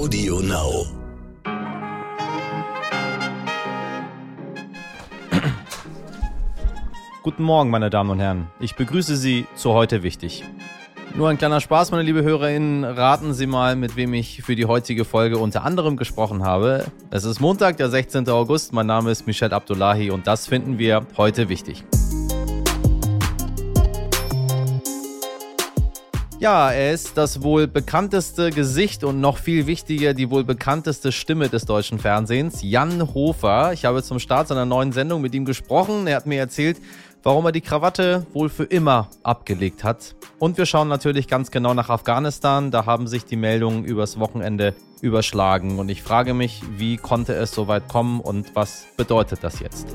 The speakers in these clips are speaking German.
Audio Now. Guten Morgen, meine Damen und Herren. Ich begrüße Sie zu heute wichtig. Nur ein kleiner Spaß, meine liebe HörerInnen. Raten Sie mal, mit wem ich für die heutige Folge unter anderem gesprochen habe. Es ist Montag, der 16. August. Mein Name ist Michel Abdullahi und das finden wir heute wichtig. Ja, er ist das wohl bekannteste Gesicht und noch viel wichtiger die wohl bekannteste Stimme des deutschen Fernsehens, Jan Hofer. Ich habe zum Start seiner neuen Sendung mit ihm gesprochen. Er hat mir erzählt, warum er die Krawatte wohl für immer abgelegt hat. Und wir schauen natürlich ganz genau nach Afghanistan. Da haben sich die Meldungen übers Wochenende überschlagen. Und ich frage mich, wie konnte es so weit kommen und was bedeutet das jetzt?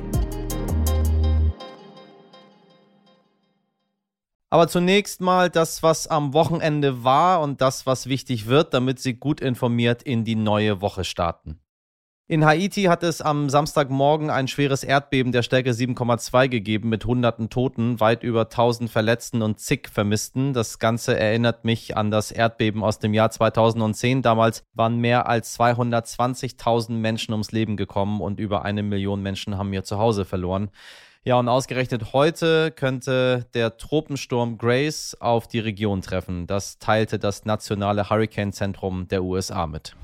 Aber zunächst mal das, was am Wochenende war und das, was wichtig wird, damit Sie gut informiert in die neue Woche starten. In Haiti hat es am Samstagmorgen ein schweres Erdbeben der Stärke 7,2 gegeben mit hunderten Toten, weit über 1000 Verletzten und zig Vermissten. Das Ganze erinnert mich an das Erdbeben aus dem Jahr 2010. Damals waren mehr als 220.000 Menschen ums Leben gekommen und über eine Million Menschen haben ihr Zuhause verloren. Ja, und ausgerechnet heute könnte der Tropensturm Grace auf die Region treffen. Das teilte das nationale Hurricane-Zentrum der USA mit.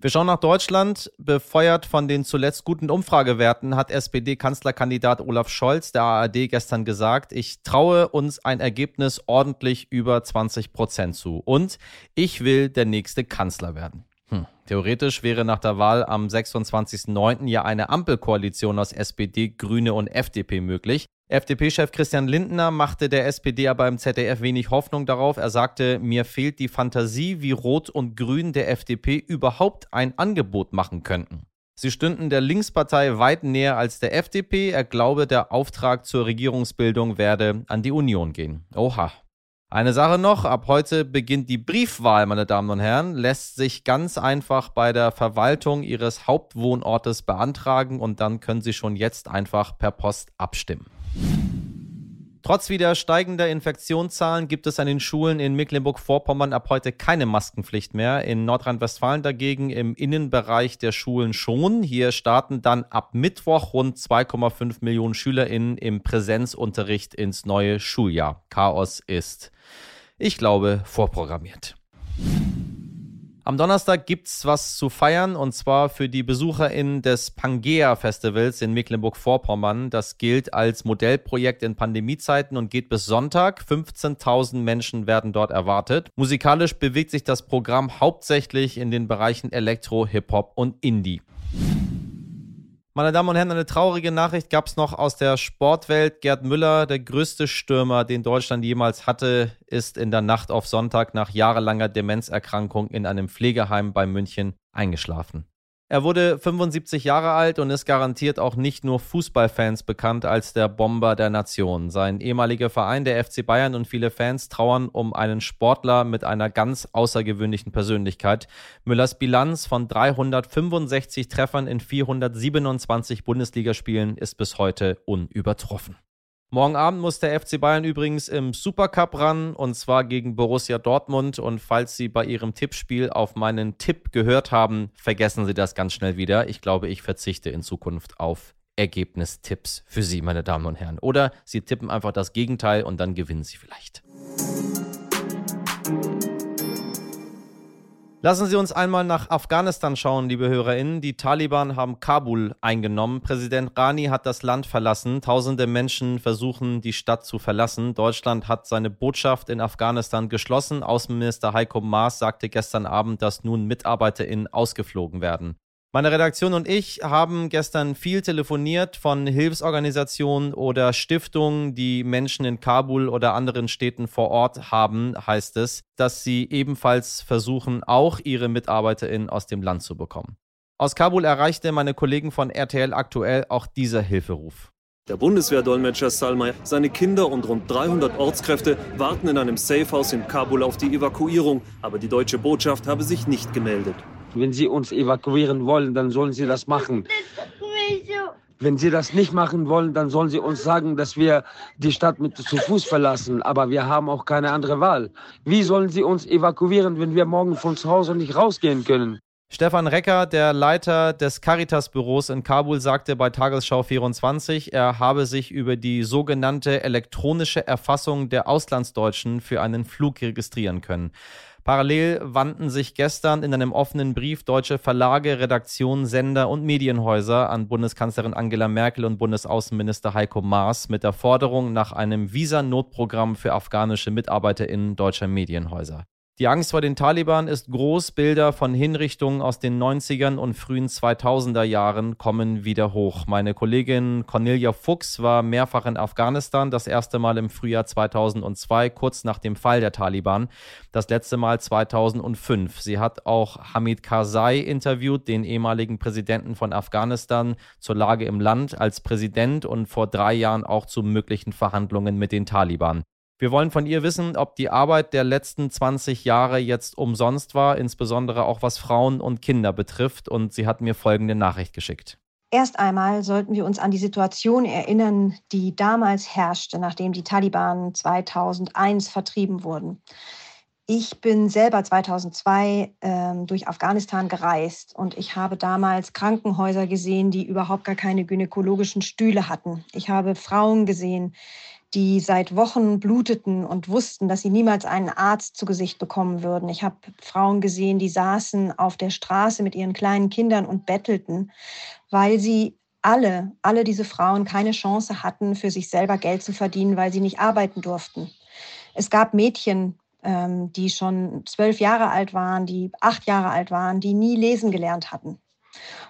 Wir schauen nach Deutschland. Befeuert von den zuletzt guten Umfragewerten hat SPD-Kanzlerkandidat Olaf Scholz der ARD gestern gesagt, ich traue uns ein Ergebnis ordentlich über 20 Prozent zu. Und ich will der nächste Kanzler werden. Theoretisch wäre nach der Wahl am 26.09. ja eine Ampelkoalition aus SPD, Grüne und FDP möglich. FDP-Chef Christian Lindner machte der SPD aber im ZDF wenig Hoffnung darauf. Er sagte, mir fehlt die Fantasie, wie Rot und Grün der FDP überhaupt ein Angebot machen könnten. Sie stünden der Linkspartei weit näher als der FDP. Er glaube, der Auftrag zur Regierungsbildung werde an die Union gehen. Oha, eine Sache noch, ab heute beginnt die Briefwahl, meine Damen und Herren, lässt sich ganz einfach bei der Verwaltung Ihres Hauptwohnortes beantragen und dann können Sie schon jetzt einfach per Post abstimmen. Trotz wieder steigender Infektionszahlen gibt es an den Schulen in Mecklenburg-Vorpommern ab heute keine Maskenpflicht mehr. In Nordrhein-Westfalen dagegen im Innenbereich der Schulen schon. Hier starten dann ab Mittwoch rund 2,5 Millionen SchülerInnen im Präsenzunterricht ins neue Schuljahr. Chaos ist, ich glaube, vorprogrammiert. Am Donnerstag gibt's was zu feiern und zwar für die BesucherInnen des Pangea Festivals in Mecklenburg-Vorpommern. Das gilt als Modellprojekt in Pandemiezeiten und geht bis Sonntag. 15.000 Menschen werden dort erwartet. Musikalisch bewegt sich das Programm hauptsächlich in den Bereichen Elektro, Hip-Hop und Indie. Meine Damen und Herren, eine traurige Nachricht gab es noch aus der Sportwelt. Gerd Müller, der größte Stürmer, den Deutschland jemals hatte, ist in der Nacht auf Sonntag nach jahrelanger Demenzerkrankung in einem Pflegeheim bei München eingeschlafen. Er wurde 75 Jahre alt und ist garantiert auch nicht nur Fußballfans bekannt als der Bomber der Nation. Sein ehemaliger Verein, der FC Bayern und viele Fans trauern um einen Sportler mit einer ganz außergewöhnlichen Persönlichkeit. Müllers Bilanz von 365 Treffern in 427 Bundesligaspielen ist bis heute unübertroffen. Morgen Abend muss der FC Bayern übrigens im Supercup ran und zwar gegen Borussia Dortmund. Und falls Sie bei Ihrem Tippspiel auf meinen Tipp gehört haben, vergessen Sie das ganz schnell wieder. Ich glaube, ich verzichte in Zukunft auf Ergebnistipps für Sie, meine Damen und Herren. Oder Sie tippen einfach das Gegenteil und dann gewinnen Sie vielleicht. Lassen Sie uns einmal nach Afghanistan schauen, liebe HörerInnen. Die Taliban haben Kabul eingenommen. Präsident Rani hat das Land verlassen. Tausende Menschen versuchen, die Stadt zu verlassen. Deutschland hat seine Botschaft in Afghanistan geschlossen. Außenminister Heiko Maas sagte gestern Abend, dass nun MitarbeiterInnen ausgeflogen werden. Meine Redaktion und ich haben gestern viel telefoniert von Hilfsorganisationen oder Stiftungen, die Menschen in Kabul oder anderen Städten vor Ort haben, heißt es, dass sie ebenfalls versuchen, auch ihre MitarbeiterInnen aus dem Land zu bekommen. Aus Kabul erreichte meine Kollegen von RTL aktuell auch dieser Hilferuf. Der Bundeswehrdolmetscher Salmay, seine Kinder und rund 300 Ortskräfte warten in einem Safehouse in Kabul auf die Evakuierung, aber die deutsche Botschaft habe sich nicht gemeldet. Wenn Sie uns evakuieren wollen, dann sollen Sie das machen. Wenn sie das nicht machen wollen, dann sollen sie uns sagen, dass wir die Stadt mit zu Fuß verlassen. Aber wir haben auch keine andere Wahl. Wie sollen sie uns evakuieren, wenn wir morgen von zu Hause nicht rausgehen können? Stefan Recker, der Leiter des Caritas-Büros in Kabul, sagte bei Tagesschau 24, er habe sich über die sogenannte elektronische Erfassung der Auslandsdeutschen für einen Flug registrieren können. Parallel wandten sich gestern in einem offenen Brief deutsche Verlage, Redaktionen, Sender und Medienhäuser an Bundeskanzlerin Angela Merkel und Bundesaußenminister Heiko Maas mit der Forderung nach einem Visa-Notprogramm für afghanische MitarbeiterInnen deutscher Medienhäuser. Die Angst vor den Taliban ist groß. Bilder von Hinrichtungen aus den 90ern und frühen 2000er Jahren kommen wieder hoch. Meine Kollegin Cornelia Fuchs war mehrfach in Afghanistan, das erste Mal im Frühjahr 2002, kurz nach dem Fall der Taliban, das letzte Mal 2005. Sie hat auch Hamid Karzai interviewt, den ehemaligen Präsidenten von Afghanistan, zur Lage im Land als Präsident und vor drei Jahren auch zu möglichen Verhandlungen mit den Taliban. Wir wollen von ihr wissen, ob die Arbeit der letzten 20 Jahre jetzt umsonst war, insbesondere auch was Frauen und Kinder betrifft. Und sie hat mir folgende Nachricht geschickt. Erst einmal sollten wir uns an die Situation erinnern, die damals herrschte, nachdem die Taliban 2001 vertrieben wurden. Ich bin selber 2002 ähm, durch Afghanistan gereist und ich habe damals Krankenhäuser gesehen, die überhaupt gar keine gynäkologischen Stühle hatten. Ich habe Frauen gesehen, die seit Wochen bluteten und wussten, dass sie niemals einen Arzt zu Gesicht bekommen würden. Ich habe Frauen gesehen, die saßen auf der Straße mit ihren kleinen Kindern und bettelten, weil sie alle, alle diese Frauen keine Chance hatten, für sich selber Geld zu verdienen, weil sie nicht arbeiten durften. Es gab Mädchen, ähm, die schon zwölf Jahre alt waren, die acht Jahre alt waren, die nie lesen gelernt hatten.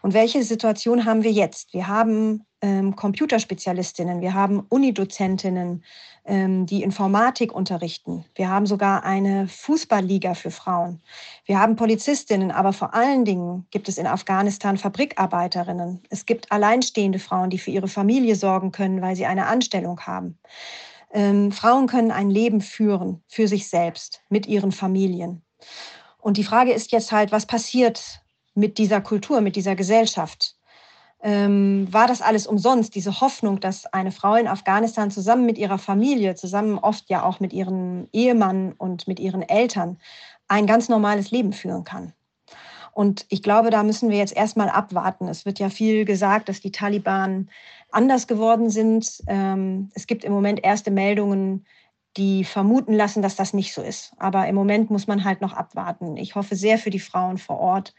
Und welche Situation haben wir jetzt? Wir haben ähm, Computerspezialistinnen, wir haben Unidozentinnen, ähm, die Informatik unterrichten. Wir haben sogar eine Fußballliga für Frauen. Wir haben Polizistinnen, aber vor allen Dingen gibt es in Afghanistan Fabrikarbeiterinnen. Es gibt alleinstehende Frauen, die für ihre Familie sorgen können, weil sie eine Anstellung haben. Ähm, Frauen können ein Leben führen für sich selbst, mit ihren Familien. Und die Frage ist jetzt halt, was passiert mit dieser Kultur, mit dieser Gesellschaft. Ähm, war das alles umsonst, diese Hoffnung, dass eine Frau in Afghanistan zusammen mit ihrer Familie, zusammen oft ja auch mit ihrem Ehemann und mit ihren Eltern ein ganz normales Leben führen kann? Und ich glaube, da müssen wir jetzt erstmal abwarten. Es wird ja viel gesagt, dass die Taliban anders geworden sind. Ähm, es gibt im Moment erste Meldungen, die vermuten lassen, dass das nicht so ist. Aber im Moment muss man halt noch abwarten. Ich hoffe sehr für die Frauen vor Ort,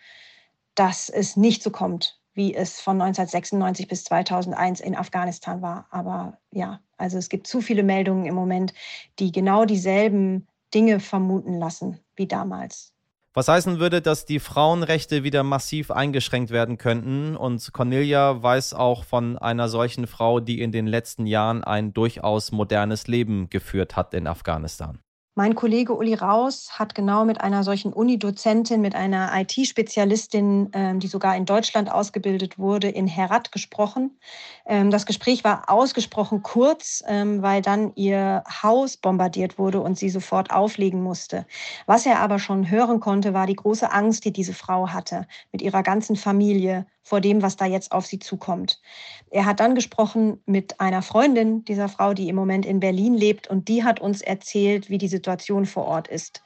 dass es nicht so kommt, wie es von 1996 bis 2001 in Afghanistan war. Aber ja, also es gibt zu viele Meldungen im Moment, die genau dieselben Dinge vermuten lassen wie damals. Was heißen würde, dass die Frauenrechte wieder massiv eingeschränkt werden könnten. Und Cornelia weiß auch von einer solchen Frau, die in den letzten Jahren ein durchaus modernes Leben geführt hat in Afghanistan. Mein Kollege Uli Raus hat genau mit einer solchen Unidozentin, mit einer IT-Spezialistin, ähm, die sogar in Deutschland ausgebildet wurde, in Herat gesprochen. Ähm, das Gespräch war ausgesprochen kurz, ähm, weil dann ihr Haus bombardiert wurde und sie sofort auflegen musste. Was er aber schon hören konnte, war die große Angst, die diese Frau hatte mit ihrer ganzen Familie vor dem, was da jetzt auf sie zukommt. Er hat dann gesprochen mit einer Freundin dieser Frau, die im Moment in Berlin lebt, und die hat uns erzählt, wie die Situation vor Ort ist.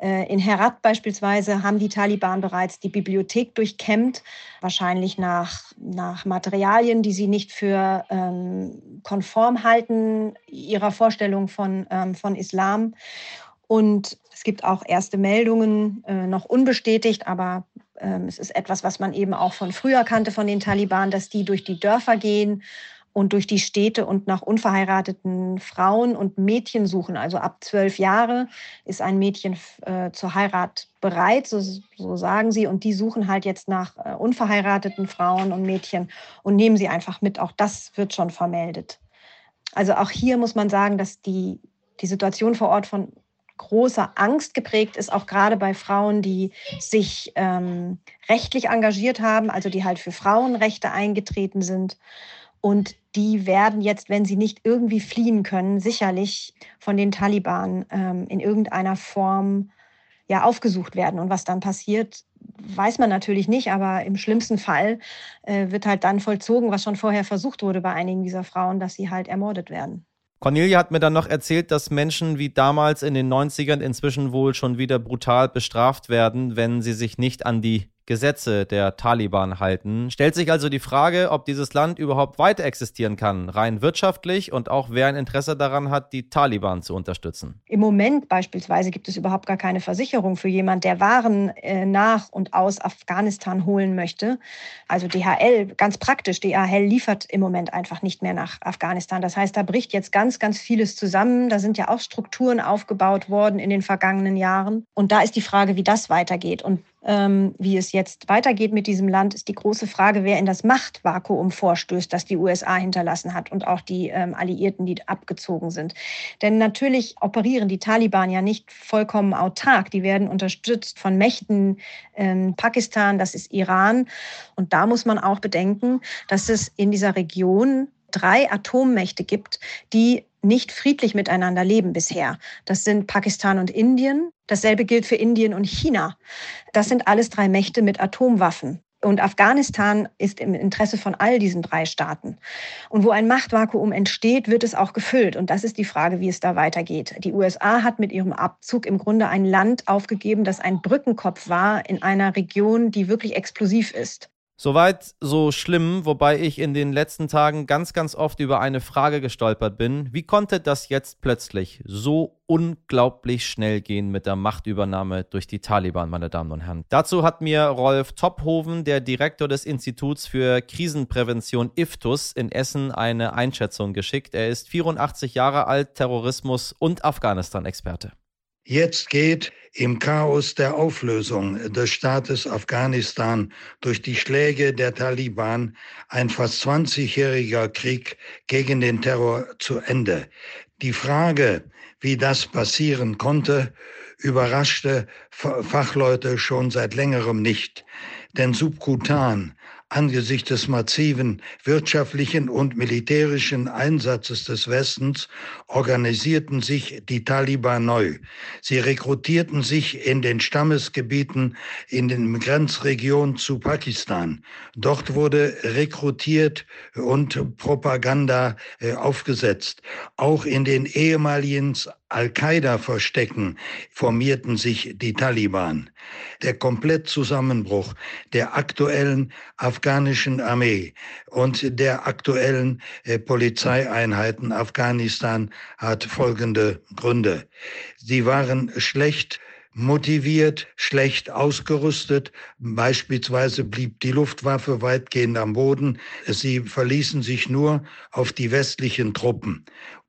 Äh, in Herat beispielsweise haben die Taliban bereits die Bibliothek durchkämmt, wahrscheinlich nach, nach Materialien, die sie nicht für ähm, konform halten, ihrer Vorstellung von, ähm, von Islam. Und es gibt auch erste Meldungen, äh, noch unbestätigt, aber ähm, es ist etwas, was man eben auch von früher kannte von den Taliban, dass die durch die Dörfer gehen und durch die Städte und nach unverheirateten Frauen und Mädchen suchen. Also ab zwölf Jahre ist ein Mädchen äh, zur Heirat bereit, so, so, sagen sie. Und die suchen halt jetzt nach äh, unverheirateten Frauen und Mädchen und nehmen sie einfach mit. Auch das wird schon vermeldet. Also auch hier muss man sagen, dass die, die Situation vor Ort von großer Angst geprägt ist, auch gerade bei Frauen, die sich ähm, rechtlich engagiert haben, also die halt für Frauenrechte eingetreten sind. Und die werden jetzt, wenn sie nicht irgendwie fliehen können, sicherlich von den Taliban ähm, in irgendeiner Form ja aufgesucht werden. Und was dann passiert, weiß man natürlich nicht, aber im schlimmsten Fall äh, wird halt dann vollzogen, was schon vorher versucht wurde bei einigen dieser Frauen, dass sie halt ermordet werden. Cornelia hat mir dann noch erzählt, dass Menschen wie damals in den 90ern inzwischen wohl schon wieder brutal bestraft werden, wenn sie sich nicht an die Gesetze der Taliban halten. Stellt sich also die Frage, ob dieses Land überhaupt weiter existieren kann, rein wirtschaftlich und auch wer ein Interesse daran hat, die Taliban zu unterstützen. Im Moment beispielsweise gibt es überhaupt gar keine Versicherung für jemanden, der Waren äh, nach und aus Afghanistan holen möchte. Also DHL, ganz praktisch, DHL liefert im Moment einfach nicht mehr nach Afghanistan. Das heißt, da bricht jetzt ganz, ganz vieles zusammen. Da sind ja auch Strukturen aufgebaut worden in den vergangenen Jahren. Und da ist die Frage, wie das weitergeht. Und wie es jetzt weitergeht mit diesem Land, ist die große Frage, wer in das Machtvakuum vorstößt, das die USA hinterlassen hat und auch die ähm, Alliierten, die abgezogen sind. Denn natürlich operieren die Taliban ja nicht vollkommen autark. Die werden unterstützt von Mächten ähm, Pakistan, das ist Iran. Und da muss man auch bedenken, dass es in dieser Region drei Atommächte gibt, die nicht friedlich miteinander leben bisher. Das sind Pakistan und Indien. Dasselbe gilt für Indien und China. Das sind alles drei Mächte mit Atomwaffen. Und Afghanistan ist im Interesse von all diesen drei Staaten. Und wo ein Machtvakuum entsteht, wird es auch gefüllt. Und das ist die Frage, wie es da weitergeht. Die USA hat mit ihrem Abzug im Grunde ein Land aufgegeben, das ein Brückenkopf war in einer Region, die wirklich explosiv ist. Soweit so schlimm, wobei ich in den letzten Tagen ganz, ganz oft über eine Frage gestolpert bin. Wie konnte das jetzt plötzlich so unglaublich schnell gehen mit der Machtübernahme durch die Taliban, meine Damen und Herren? Dazu hat mir Rolf Tophoven, der Direktor des Instituts für Krisenprävention IFTUS in Essen, eine Einschätzung geschickt. Er ist 84 Jahre alt, Terrorismus- und Afghanistan-Experte. Jetzt geht im Chaos der Auflösung des Staates Afghanistan durch die Schläge der Taliban ein fast 20-jähriger Krieg gegen den Terror zu Ende. Die Frage, wie das passieren konnte, überraschte Fachleute schon seit längerem nicht. Denn subkutan Angesichts des massiven wirtschaftlichen und militärischen Einsatzes des Westens organisierten sich die Taliban neu. Sie rekrutierten sich in den Stammesgebieten in den Grenzregionen zu Pakistan. Dort wurde rekrutiert und Propaganda äh, aufgesetzt. Auch in den ehemaligen Al-Qaida-Verstecken formierten sich die Taliban. Der Komplettzusammenbruch der aktuellen afghanischen Armee und der aktuellen äh, Polizeieinheiten Afghanistan hat folgende Gründe. Sie waren schlecht motiviert, schlecht ausgerüstet. Beispielsweise blieb die Luftwaffe weitgehend am Boden. Sie verließen sich nur auf die westlichen Truppen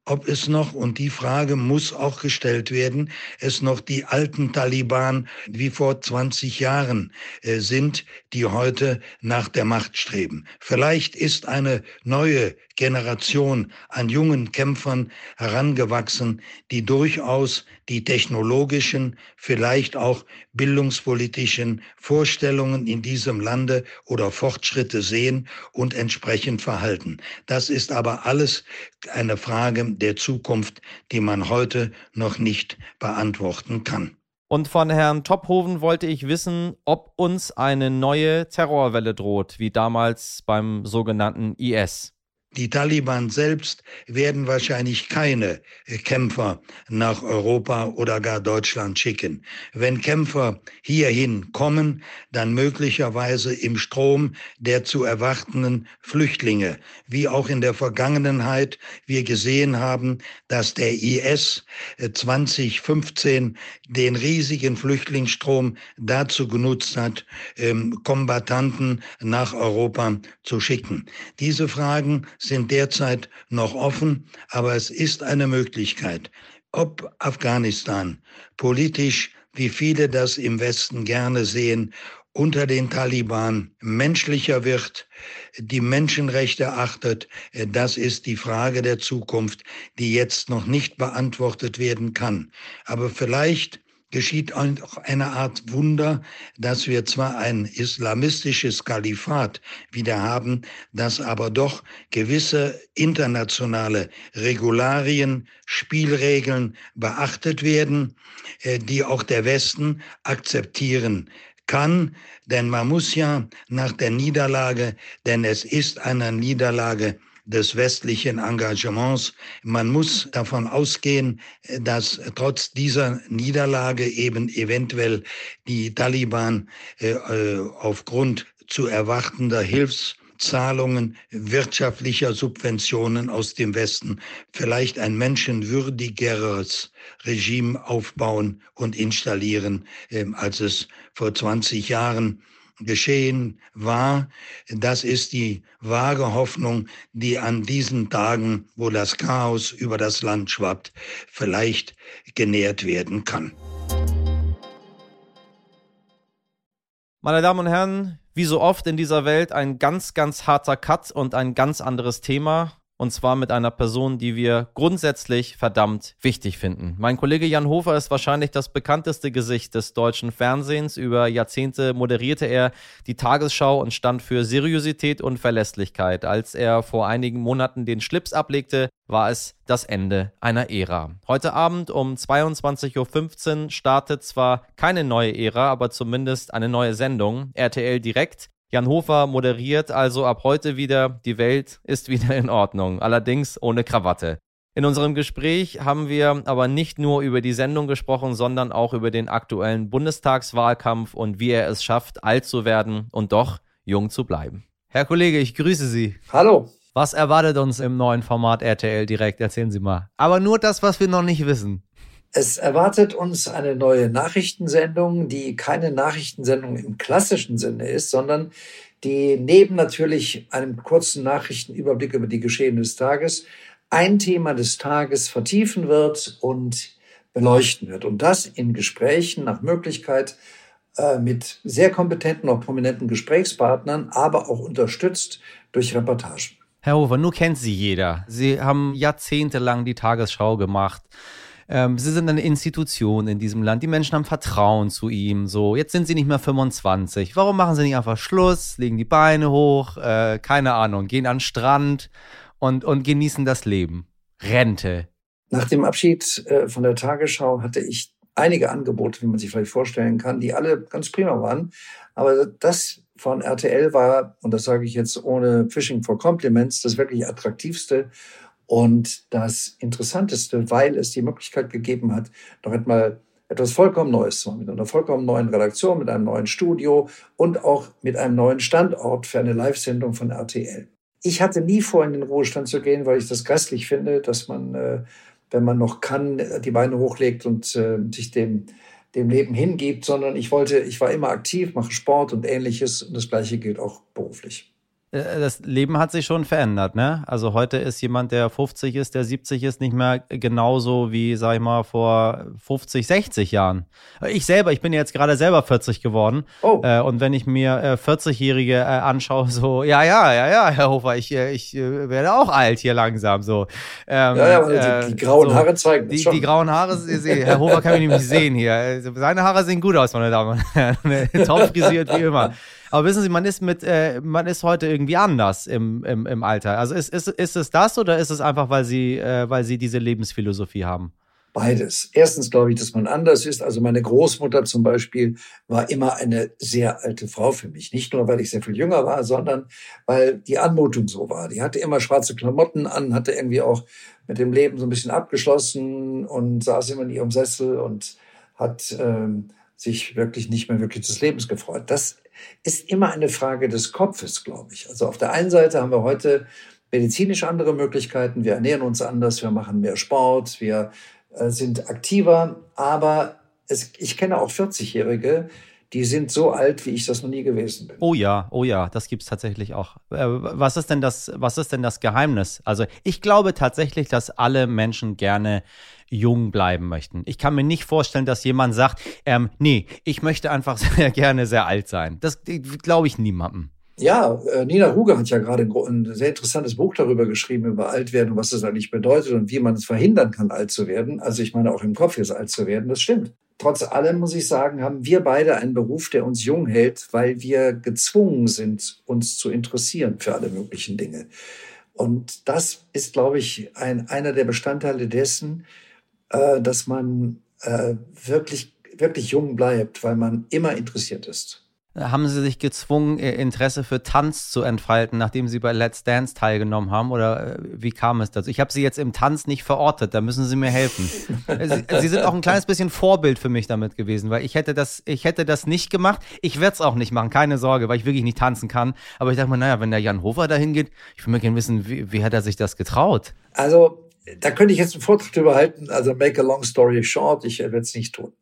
ob es noch, und die Frage muss auch gestellt werden, es noch die alten Taliban wie vor 20 Jahren äh, sind, die heute nach der Macht streben. Vielleicht ist eine neue Generation an jungen Kämpfern herangewachsen, die durchaus die technologischen, vielleicht auch bildungspolitischen Vorstellungen in diesem Lande oder Fortschritte sehen und entsprechend verhalten. Das ist aber alles eine Frage der Zukunft, die man heute noch nicht beantworten kann. Und von Herrn Tophoven wollte ich wissen, ob uns eine neue Terrorwelle droht, wie damals beim sogenannten IS. Die Taliban selbst werden wahrscheinlich keine Kämpfer nach Europa oder gar Deutschland schicken. Wenn Kämpfer hierhin kommen, dann möglicherweise im Strom der zu erwartenden Flüchtlinge, wie auch in der Vergangenheit wir gesehen haben, dass der IS 2015 den riesigen Flüchtlingsstrom dazu genutzt hat, ähm, Kombattanten nach Europa zu schicken. Diese Fragen sind derzeit noch offen, aber es ist eine Möglichkeit. Ob Afghanistan politisch, wie viele das im Westen gerne sehen, unter den Taliban menschlicher wird, die Menschenrechte achtet, das ist die Frage der Zukunft, die jetzt noch nicht beantwortet werden kann. Aber vielleicht geschieht auch eine Art Wunder, dass wir zwar ein islamistisches Kalifat wieder haben, dass aber doch gewisse internationale Regularien, Spielregeln beachtet werden, äh, die auch der Westen akzeptieren kann, denn man muss ja nach der Niederlage, denn es ist eine Niederlage des westlichen Engagements. Man muss davon ausgehen, dass trotz dieser Niederlage eben eventuell die Taliban äh, äh aufgrund zu erwartender Hilfs Zahlungen wirtschaftlicher Subventionen aus dem Westen vielleicht ein menschenwürdigeres Regime aufbauen und installieren, ähm, als es vor 20 Jahren geschehen war. Das ist die vage Hoffnung, die an diesen Tagen, wo das Chaos über das Land schwappt, vielleicht genährt werden kann. Meine Damen und Herren, wie so oft in dieser Welt ein ganz, ganz harter Cut und ein ganz anderes Thema. Und zwar mit einer Person, die wir grundsätzlich verdammt wichtig finden. Mein Kollege Jan Hofer ist wahrscheinlich das bekannteste Gesicht des deutschen Fernsehens. Über Jahrzehnte moderierte er die Tagesschau und stand für Seriosität und Verlässlichkeit. Als er vor einigen Monaten den Schlips ablegte, war es das Ende einer Ära. Heute Abend um 22.15 Uhr startet zwar keine neue Ära, aber zumindest eine neue Sendung. RTL Direkt Jan Hofer moderiert also ab heute wieder, die Welt ist wieder in Ordnung, allerdings ohne Krawatte. In unserem Gespräch haben wir aber nicht nur über die Sendung gesprochen, sondern auch über den aktuellen Bundestagswahlkampf und wie er es schafft, alt zu werden und doch jung zu bleiben. Herr Kollege, ich grüße Sie. Hallo. Was erwartet uns im neuen Format RTL direkt? Erzählen Sie mal. Aber nur das, was wir noch nicht wissen. Es erwartet uns eine neue Nachrichtensendung, die keine Nachrichtensendung im klassischen Sinne ist, sondern die neben natürlich einem kurzen Nachrichtenüberblick über die Geschehen des Tages ein Thema des Tages vertiefen wird und beleuchten wird. Und das in Gesprächen nach Möglichkeit äh, mit sehr kompetenten und prominenten Gesprächspartnern, aber auch unterstützt durch Reportagen. Herr Hofer, nur kennt Sie jeder. Sie haben jahrzehntelang die Tagesschau gemacht. Ähm, sie sind eine Institution in diesem Land. Die Menschen haben Vertrauen zu ihm. So, jetzt sind sie nicht mehr 25. Warum machen sie nicht einfach Schluss, legen die Beine hoch, äh, keine Ahnung, gehen an den Strand und, und genießen das Leben? Rente. Nach dem Abschied äh, von der Tagesschau hatte ich einige Angebote, wie man sich vielleicht vorstellen kann, die alle ganz prima waren. Aber das von RTL war, und das sage ich jetzt ohne Fishing for Compliments, das wirklich attraktivste und das Interessanteste, weil es die Möglichkeit gegeben hat, noch einmal etwas vollkommen Neues zu machen, mit einer vollkommen neuen Redaktion, mit einem neuen Studio und auch mit einem neuen Standort für eine Live-Sendung von RTL. Ich hatte nie vor, in den Ruhestand zu gehen, weil ich das gastlich finde, dass man, äh, wenn man noch kann, die Beine hochlegt und äh, sich dem, dem Leben hingibt, sondern ich wollte, ich war immer aktiv, mache Sport und ähnliches und das Gleiche gilt auch beruflich. Äh, das Leben hat sich schon verändert, ne? Also heute ist jemand, der 50 ist, der 70 ist, nicht mehr genauso wie, sag ich mal, vor 50, 60 Jahren. Ich selber, ich bin jetzt gerade selber 40 geworden. Oh. Äh, und wenn ich mir äh, 40-Jährige äh, anschaue, so, ja, ja, ja, ja, Herr Hofer, ich, äh, ich äh, werde auch alt hier langsam, so. Ähm, ja, ja, die, die grauen so, Haare zeigen die, schon. Die grauen Haare, Herr Hofer kann mich nicht sehen hier. Seine Haare sehen gut aus, meine Damen und Herren. Top frisiert wie immer. Aber wissen Sie, man ist mit, äh, man ist heute irgendwie anders im, im, im Alter. Also ist, ist, ist es das oder ist es einfach, weil Sie, äh, weil Sie diese Lebensphilosophie haben? Beides. Erstens glaube ich, dass man anders ist. Also meine Großmutter zum Beispiel war immer eine sehr alte Frau für mich. Nicht nur, weil ich sehr viel jünger war, sondern weil die Anmutung so war. Die hatte immer schwarze Klamotten an, hatte irgendwie auch mit dem Leben so ein bisschen abgeschlossen und saß immer in ihrem Sessel und hat ähm, sich wirklich nicht mehr wirklich des Lebens gefreut. Das ist immer eine Frage des Kopfes, glaube ich. Also auf der einen Seite haben wir heute medizinisch andere Möglichkeiten, wir ernähren uns anders, wir machen mehr Sport, wir äh, sind aktiver, aber es, ich kenne auch 40-Jährige, die sind so alt, wie ich das noch nie gewesen bin. Oh ja, oh ja, das gibt es tatsächlich auch. Äh, was ist denn das, was ist denn das Geheimnis? Also ich glaube tatsächlich, dass alle Menschen gerne jung bleiben möchten. Ich kann mir nicht vorstellen, dass jemand sagt, ähm, nee, ich möchte einfach sehr gerne sehr alt sein. Das glaube ich niemandem. Ja, äh, Nina Ruge hat ja gerade ein, sehr interessantes Buch darüber geschrieben, über Altwerden und was das eigentlich bedeutet und wie man es verhindern kann, alt zu werden. Also ich meine, auch im Kopf jetzt alt zu werden, das stimmt. Trotz allem muss ich sagen, haben wir beide einen Beruf, der uns jung hält, weil wir gezwungen sind, uns zu interessieren für alle möglichen Dinge. Und das ist, glaube ich, ein, einer der Bestandteile dessen, äh, dass man äh, wirklich, wirklich jung bleibt, weil man immer interessiert ist haben Sie sich gezwungen, Ihr Interesse für Tanz zu entfalten, nachdem Sie bei Let's Dance teilgenommen haben? Oder äh, wie kam es dazu? Ich habe Sie jetzt im Tanz nicht verortet, da müssen Sie mir helfen. Sie, Sie, sind auch ein kleines bisschen Vorbild für mich damit gewesen, weil ich hätte das, ich hätte das nicht gemacht. Ich werde es auch nicht machen, keine Sorge, weil ich wirklich nicht tanzen kann. Aber ich dachte mir, naja, wenn der Jan Hofer dahin geht, ich will mir gerne wissen, wie, wie hat er sich das getraut? Also, da könnte ich jetzt einen Vortrag drüber halten. Also, make a long story short, ich werde es nicht tun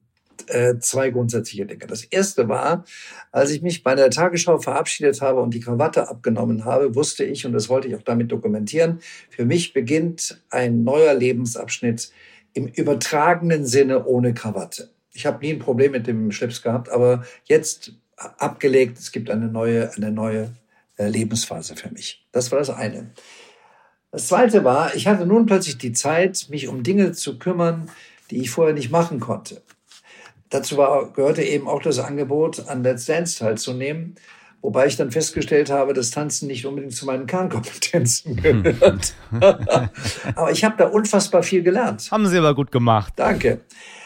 äh, zwei grundsätzliche Dinge. Das erste war, als ich mich bei der Tagesschau verabschiedet habe und die Krawatte abgenommen habe, wusste ich, und das wollte ich auch damit dokumentieren, für mich beginnt ein neuer Lebensabschnitt im übertragenen Sinne ohne Krawatte. Ich habe nie ein Problem mit dem Schlips gehabt, aber jetzt abgelegt, es gibt eine neue, eine neue äh, Lebensphase für mich. Das war das eine. Das zweite war, ich hatte nun plötzlich die Zeit, mich um Dinge zu kümmern, die ich vorher nicht machen konnte. Dazu war, gehörte eben auch das Angebot, an Let's Dance teilzunehmen. Wobei ich dann festgestellt habe, dass Tanzen nicht unbedingt zu meinen Kernkompetenzen gehört. aber ich habe da unfassbar viel gelernt. Haben Sie aber gut gemacht. Danke.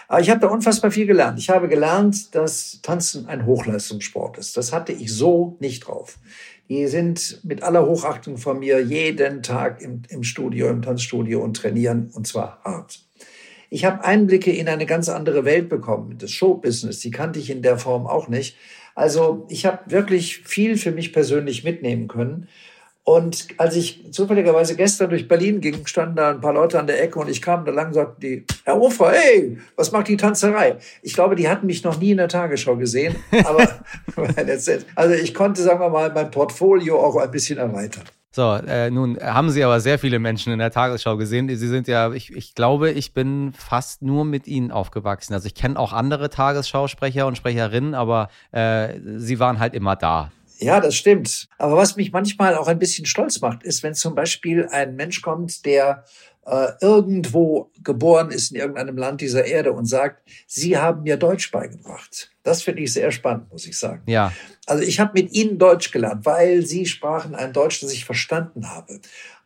Aber ich habe da unfassbar viel gelernt. Ich habe gelernt, dass Tanzen ein Hochleistungssport ist. Das hatte ich so nicht drauf. Die sind mit aller Hochachtung von mir jeden Tag im, im Studio, im Tanzstudio und trainieren und zwar hart. Ich habe Einblicke in eine ganz andere Welt bekommen. Das Showbusiness, die kannte ich in der Form auch nicht. Also ich habe wirklich viel für mich persönlich mitnehmen können. Und als ich zufälligerweise gestern durch Berlin ging, standen da ein paar Leute an der Ecke und ich kam da lang und sagten die, Herr Ufer, hey, was macht die Tanzerei? Ich glaube, die hatten mich noch nie in der Tagesschau gesehen. Aber also ich konnte, sagen wir mal, mein Portfolio auch ein bisschen erweitern. So, äh, nun haben Sie aber sehr viele Menschen in der Tagesschau gesehen. Sie sind ja, ich, ich glaube, ich bin fast nur mit Ihnen aufgewachsen. Also ich kenne auch andere Tagesschausprecher und Sprecherinnen, aber äh, Sie waren halt immer da. Ja, das stimmt. Aber was mich manchmal auch ein bisschen stolz macht, ist, wenn zum Beispiel ein Mensch kommt, der äh, irgendwo geboren ist in irgendeinem Land dieser Erde und sagt, Sie haben mir Deutsch beigebracht. Das finde ich sehr spannend, muss ich sagen. Ja. Also ich habe mit Ihnen Deutsch gelernt, weil Sie sprachen ein Deutsch, das ich verstanden habe.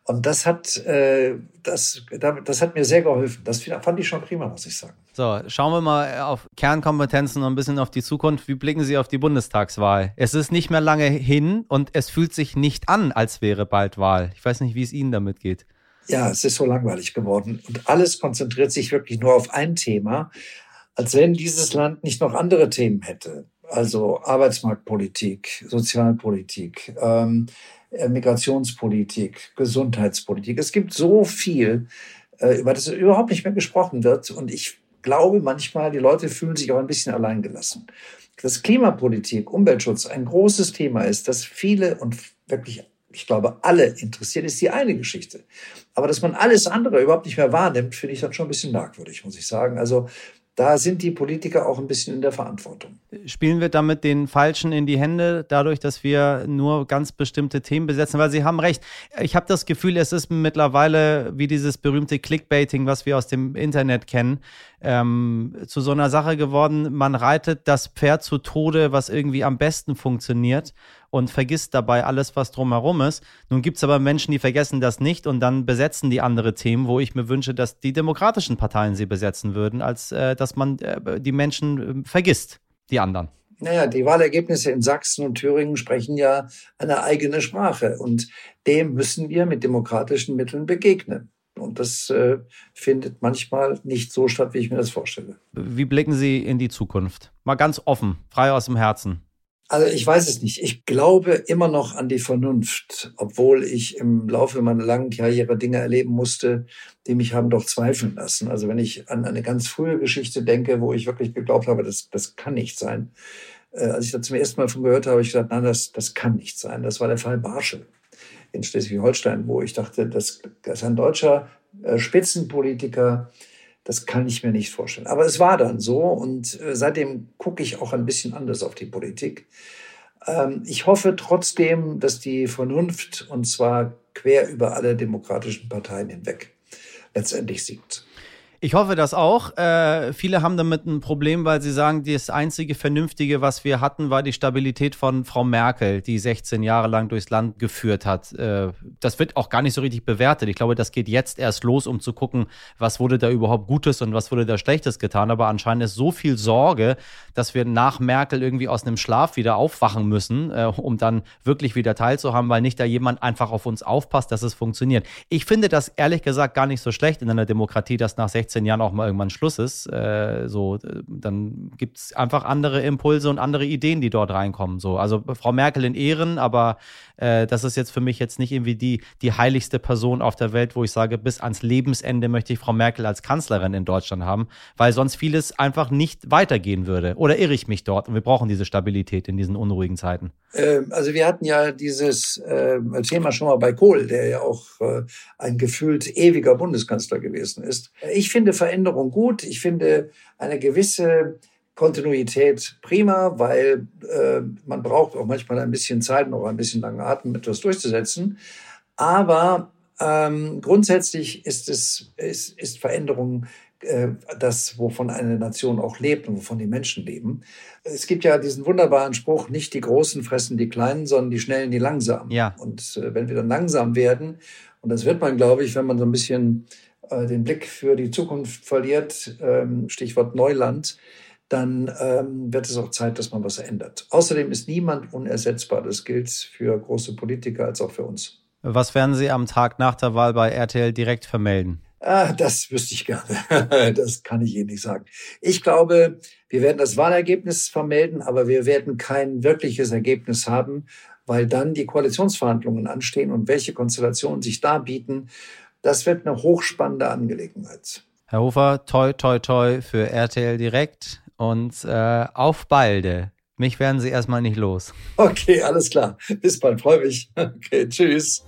Und das hat, äh, das, das hat mir sehr geholfen. Das fand ich schon prima, muss ich sagen. So, schauen wir mal auf Kernkompetenzen und ein bisschen auf die Zukunft. Wie blicken Sie auf die Bundestagswahl? Es ist nicht mehr lange hin und es fühlt sich nicht an, als wäre bald Wahl. Ich weiß nicht, wie es Ihnen damit geht. Ja, es ist so langweilig geworden und alles konzentriert sich wirklich nur auf ein Thema, als wenn dieses Land nicht noch andere Themen hätte. Also Arbeitsmarktpolitik, Sozialpolitik, ähm, äh, Migrationspolitik, Gesundheitspolitik. Es gibt so viel, äh, über das überhaupt nicht mehr gesprochen wird. Und ich glaube manchmal, die Leute fühlen sich auch ein bisschen alleingelassen. Dass Klimapolitik, Umweltschutz ein großes Thema ist, das viele und wirklich ich glaube, alle interessiert, ist die eine Geschichte. Aber dass man alles andere überhaupt nicht mehr wahrnimmt, finde ich dann schon ein bisschen merkwürdig, muss ich sagen. Also da sind die Politiker auch ein bisschen in der Verantwortung. Spielen wir damit den Falschen in die Hände, dadurch, dass wir nur ganz bestimmte Themen besetzen? Weil Sie haben recht. Ich habe das Gefühl, es ist mittlerweile wie dieses berühmte Clickbaiting, was wir aus dem Internet kennen, ähm, zu so einer Sache geworden. Man reitet das Pferd zu Tode, was irgendwie am besten funktioniert und vergisst dabei alles, was drumherum ist. Nun gibt es aber Menschen, die vergessen das nicht und dann besetzen die andere Themen, wo ich mir wünsche, dass die demokratischen Parteien sie besetzen würden, als äh, dass man äh, die Menschen äh, vergisst, die anderen. Naja, die Wahlergebnisse in Sachsen und Thüringen sprechen ja eine eigene Sprache und dem müssen wir mit demokratischen Mitteln begegnen. Und das äh, findet manchmal nicht so statt, wie ich mir das vorstelle. Wie blicken Sie in die Zukunft? Mal ganz offen, frei aus dem Herzen. Also ich weiß es nicht. Ich glaube immer noch an die Vernunft, obwohl ich im Laufe meiner langen Karriere Dinge erleben musste, die mich haben doch zweifeln lassen. Also wenn ich an eine ganz frühe Geschichte denke, wo ich wirklich geglaubt habe, das, das kann nicht sein. Äh, als ich da zum ersten Mal von gehört habe, habe ich gesagt, nein, das, das kann nicht sein. Das war der Fall Barschel in Schleswig-Holstein, wo ich dachte, das, das ist ein deutscher äh, Spitzenpolitiker, das kann ich mir nicht vorstellen. Aber es war dann so und äh, seitdem gucke ich auch ein bisschen anders auf die Politik. Ähm, ich hoffe trotzdem, dass die Vernunft, und zwar quer über alle demokratischen Parteien hinweg, letztendlich siegt. Ich hoffe das auch. Äh, viele haben damit ein Problem, weil sie sagen, das einzige Vernünftige, was wir hatten, war die Stabilität von Frau Merkel, die 16 Jahre lang durchs Land geführt hat. Äh, das wird auch gar nicht so richtig bewertet. Ich glaube, das geht jetzt erst los, um zu gucken, was wurde da überhaupt Gutes und was wurde da Schlechtes getan. Aber anscheinend ist so viel Sorge, dass wir nach Merkel irgendwie aus einem Schlaf wieder aufwachen müssen, äh, um dann wirklich wieder teilzuhaben, weil nicht da jemand einfach auf uns aufpasst, dass es funktioniert. Ich finde das ehrlich gesagt gar nicht so schlecht in einer Demokratie, dass nach 16 15 Jahren auch mal irgendwann Schluss ist, äh, so, dann gibt es einfach andere Impulse und andere Ideen, die dort reinkommen. So. Also Frau Merkel in Ehren, aber äh, das ist jetzt für mich jetzt nicht irgendwie die, die heiligste Person auf der Welt, wo ich sage, bis ans Lebensende möchte ich Frau Merkel als Kanzlerin in Deutschland haben, weil sonst vieles einfach nicht weitergehen würde. Oder irre ich mich dort? Und wir brauchen diese Stabilität in diesen unruhigen Zeiten. Ähm, also wir hatten ja dieses äh, Thema schon mal bei Kohl, der ja auch äh, ein gefühlt ewiger Bundeskanzler gewesen ist. Ich finde Veränderung gut. Ich finde eine gewisse Kontinuität prima, weil äh, man braucht auch manchmal ein bisschen Zeit, noch ein bisschen langen Atem, etwas durchzusetzen. Aber ähm, grundsätzlich ist es ist, ist Veränderung das, wovon eine Nation auch lebt und wovon die Menschen leben. Es gibt ja diesen wunderbaren Spruch, nicht die Großen fressen die Kleinen, sondern die Schnellen die Langsamen. Ja. Und äh, wenn wir dann langsam werden, und das wird man, glaube ich, wenn man so ein bisschen äh, den Blick für die Zukunft verliert, ähm, Stichwort Neuland, dann ähm, wird es auch Zeit, dass man was ändert. Außerdem ist niemand unersetzbar. Das gilt für große Politiker als auch für uns. Was werden Sie am Tag nach der Wahl bei RTL direkt vermelden? Ah, das wüsste ich gerne. das kann ich Ihnen nicht sagen. Ich glaube, wir werden das Wahlergebnis vermelden, aber wir werden kein wirkliches Ergebnis haben, weil dann die Koalitionsverhandlungen anstehen und welche Konstellationen sich da bieten. Das wird eine hochspannende Angelegenheit. Herr Hofer, toi, toi, toi für RTL Direkt und äh, auf balde. Mich werden Sie erstmal nicht los. Okay, alles klar. Bis bald, freue mich. Okay, tschüss.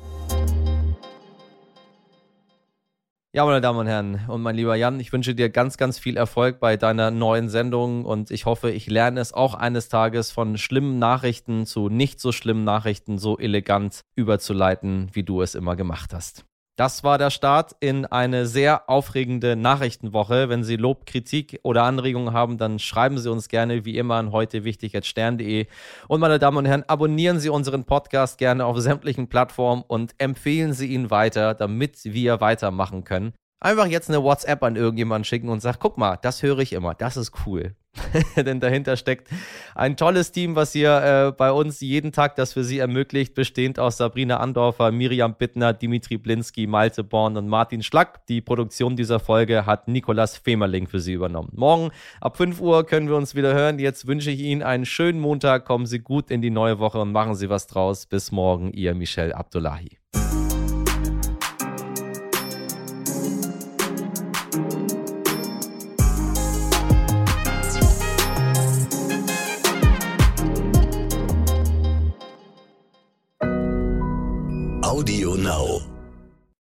Ja, meine Damen und Herren und mein lieber Jan, ich wünsche dir ganz, ganz viel Erfolg bei deiner neuen Sendung und ich hoffe, ich lerne es auch eines Tages von schlimmen Nachrichten zu nicht so schlimmen Nachrichten so elegant überzuleiten, wie du es immer gemacht hast. Das war der Start in eine sehr aufregende Nachrichtenwoche. Wenn Sie Lob, Kritik oder Anregungen haben, dann schreiben Sie uns gerne wie immer an heute wichtig stern.de. Und meine Damen und Herren, abonnieren Sie unseren Podcast gerne auf sämtlichen Plattformen und empfehlen Sie ihn weiter, damit wir weitermachen können. Einfach jetzt eine WhatsApp an irgendjemanden schicken und sagen, guck mal, das höre ich immer, das ist cool. Denn dahinter steckt ein tolles Team, was hier äh, bei uns jeden Tag das für Sie ermöglicht, bestehend aus Sabrina Andorfer, Miriam Bittner, Dimitri Blinski, Malte Born und Martin Schlack. Die Produktion dieser Folge hat Nikolas Femerling für Sie übernommen. Morgen ab 5 Uhr können wir uns wieder hören. Jetzt wünsche ich Ihnen einen schönen Montag. Kommen Sie gut in die neue Woche und machen Sie was draus. Bis morgen, Ihr Michel Abdullahi. now.